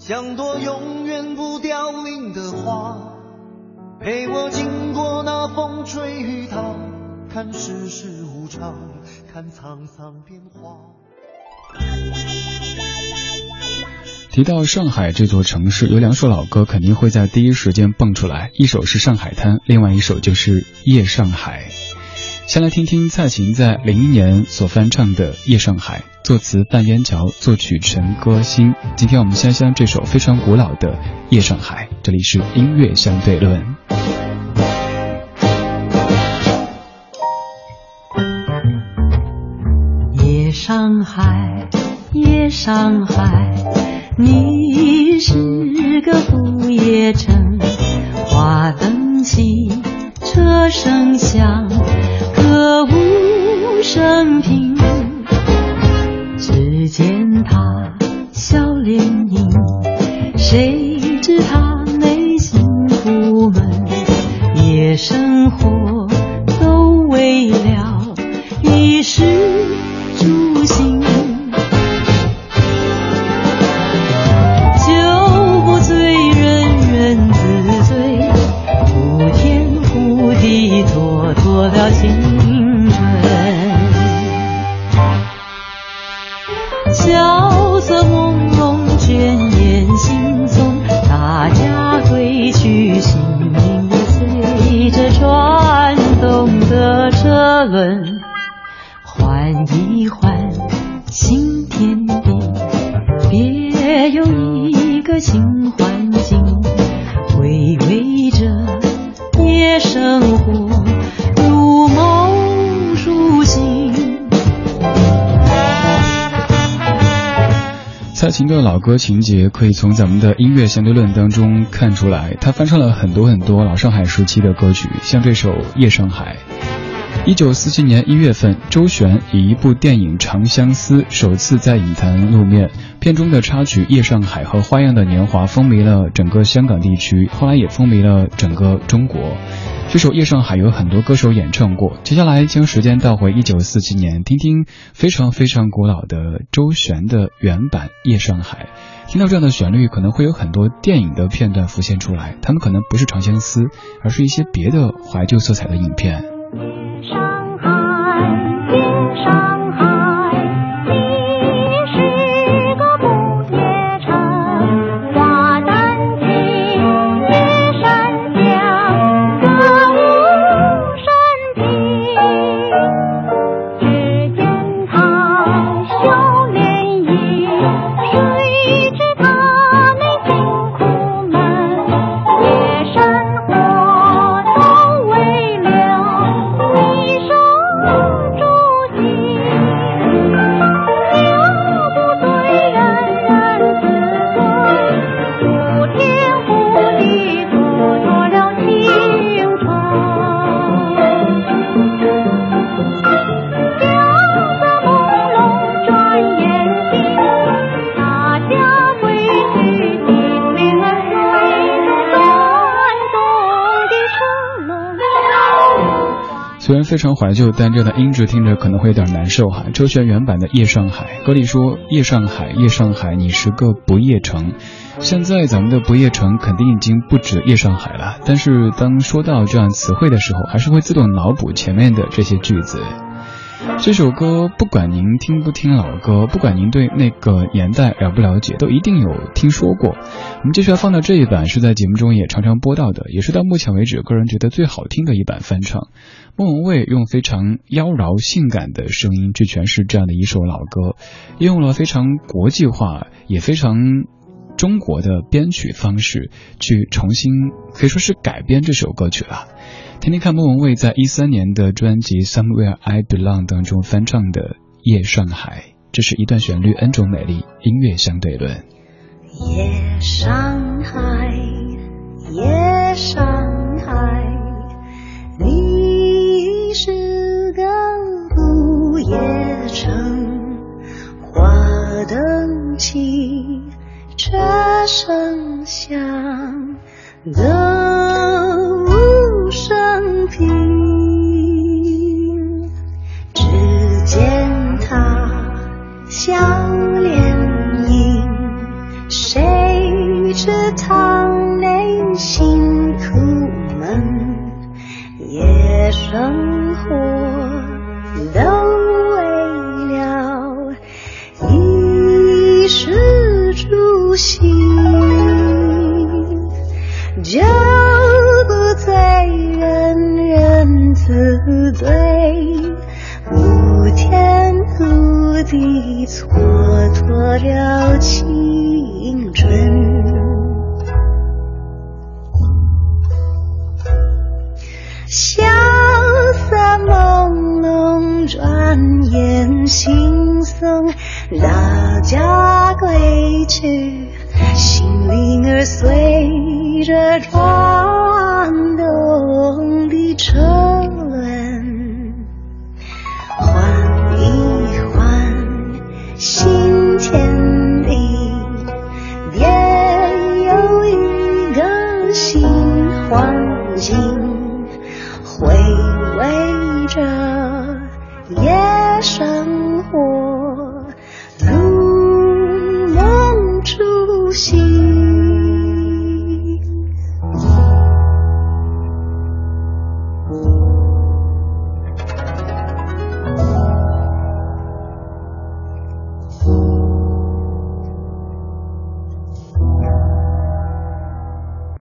像朵永远不凋零的花，陪我经过那风吹雨打，看世事无常，看沧桑变化。提到上海这座城市，有两首老歌肯定会在第一时间蹦出来，一首是《上海滩》，另外一首就是《夜上海》。先来听听蔡琴在零一年所翻唱的《夜上海》，作词半烟桥，作曲陈歌辛。今天我们先将这首非常古老的《夜上海》，这里是音乐相对论。夜上海，夜上海，你是个不夜城，花灯起，车声响。生平，只见他笑脸迎，谁情的老歌情节可以从咱们的音乐相对论当中看出来，他翻唱了很多很多老上海时期的歌曲，像这首《夜上海》。一九四七年一月份，周璇以一部电影《长相思》首次在影坛露面，片中的插曲《夜上海》和《花样的年华》风靡了整个香港地区，后来也风靡了整个中国。这首《夜上海》有很多歌手演唱过。接下来将时间倒回一九四七年，听听非常非常古老的周璇的原版《夜上海》。听到这样的旋律，可能会有很多电影的片段浮现出来，他们可能不是《长相思》，而是一些别的怀旧色彩的影片。虽然非常怀旧，但这段音质听着可能会有点难受哈。周璇原版的《夜上海》，歌里说：“夜上海，夜上海，你是个不夜城。”现在咱们的不夜城肯定已经不止夜上海了，但是当说到这样词汇的时候，还是会自动脑补前面的这些句子。这首歌，不管您听不听老歌，不管您对那个年代了不了解，都一定有听说过。我们接下来放到这一版，是在节目中也常常播到的，也是到目前为止个人觉得最好听的一版翻唱。莫文蔚用非常妖娆性感的声音去诠释这样的一首老歌，用了非常国际化也非常中国的编曲方式去重新可以说是改编这首歌曲了。天天看莫文蔚在一三年的专辑 somewhere i belong 当中翻唱的夜上海，这是一段旋律，n 种美丽音乐相对论。夜上海，夜上海。的无声平，只见他笑脸迎，谁知他内心苦闷，夜生活的蹉跎了青春。萧瑟朦胧，转眼惺忪，大家归去，心灵儿随着窗着夜